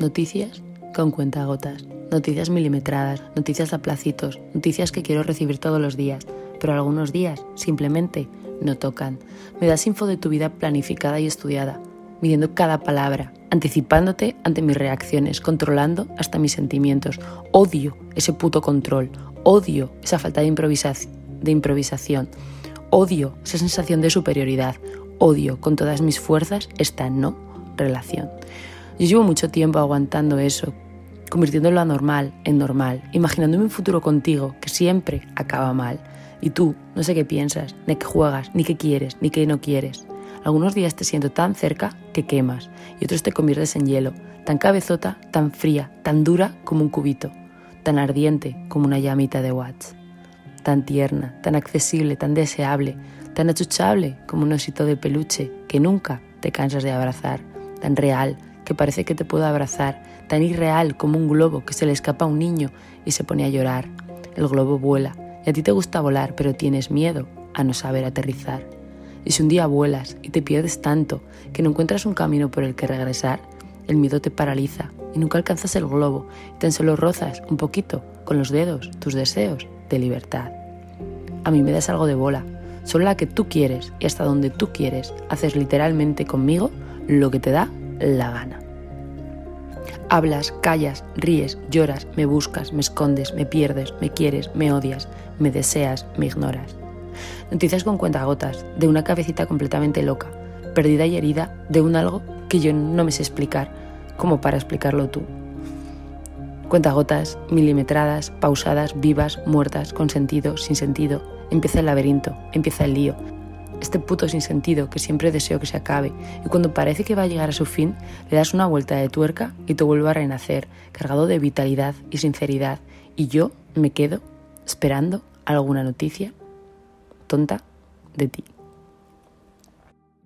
Noticias con cuentagotas, noticias milimetradas, noticias a placitos, noticias que quiero recibir todos los días, pero algunos días simplemente no tocan. Me das info de tu vida planificada y estudiada, midiendo cada palabra, anticipándote ante mis reacciones, controlando hasta mis sentimientos. Odio ese puto control, odio esa falta de, de improvisación, odio esa sensación de superioridad, odio con todas mis fuerzas esta no relación. Yo llevo mucho tiempo aguantando eso, convirtiéndolo a normal en normal, imaginándome un futuro contigo que siempre acaba mal. Y tú, no sé qué piensas, ni qué juegas, ni qué quieres, ni qué no quieres. Algunos días te siento tan cerca que quemas y otros te conviertes en hielo, tan cabezota, tan fría, tan dura como un cubito, tan ardiente como una llamita de watts, tan tierna, tan accesible, tan deseable, tan achuchable como un osito de peluche que nunca te cansas de abrazar, tan real, que parece que te puedo abrazar, tan irreal como un globo que se le escapa a un niño y se pone a llorar. El globo vuela y a ti te gusta volar, pero tienes miedo a no saber aterrizar. Y si un día vuelas y te pierdes tanto que no encuentras un camino por el que regresar, el miedo te paraliza y nunca alcanzas el globo y tan solo rozas un poquito con los dedos tus deseos de libertad. A mí me das algo de bola, solo la que tú quieres y hasta donde tú quieres, haces literalmente conmigo lo que te da la gana. Hablas, callas, ríes, lloras, me buscas, me escondes, me pierdes, me quieres, me odias, me deseas, me ignoras. Noticias con cuentagotas, de una cabecita completamente loca, perdida y herida de un algo que yo no me sé explicar, como para explicarlo tú. Cuentagotas, milimetradas, pausadas, vivas, muertas, con sentido, sin sentido. Empieza el laberinto, empieza el lío, este puto sin sentido que siempre deseo que se acabe, y cuando parece que va a llegar a su fin, le das una vuelta de tuerca y te vuelve a renacer, cargado de vitalidad y sinceridad, y yo me quedo esperando alguna noticia tonta de ti.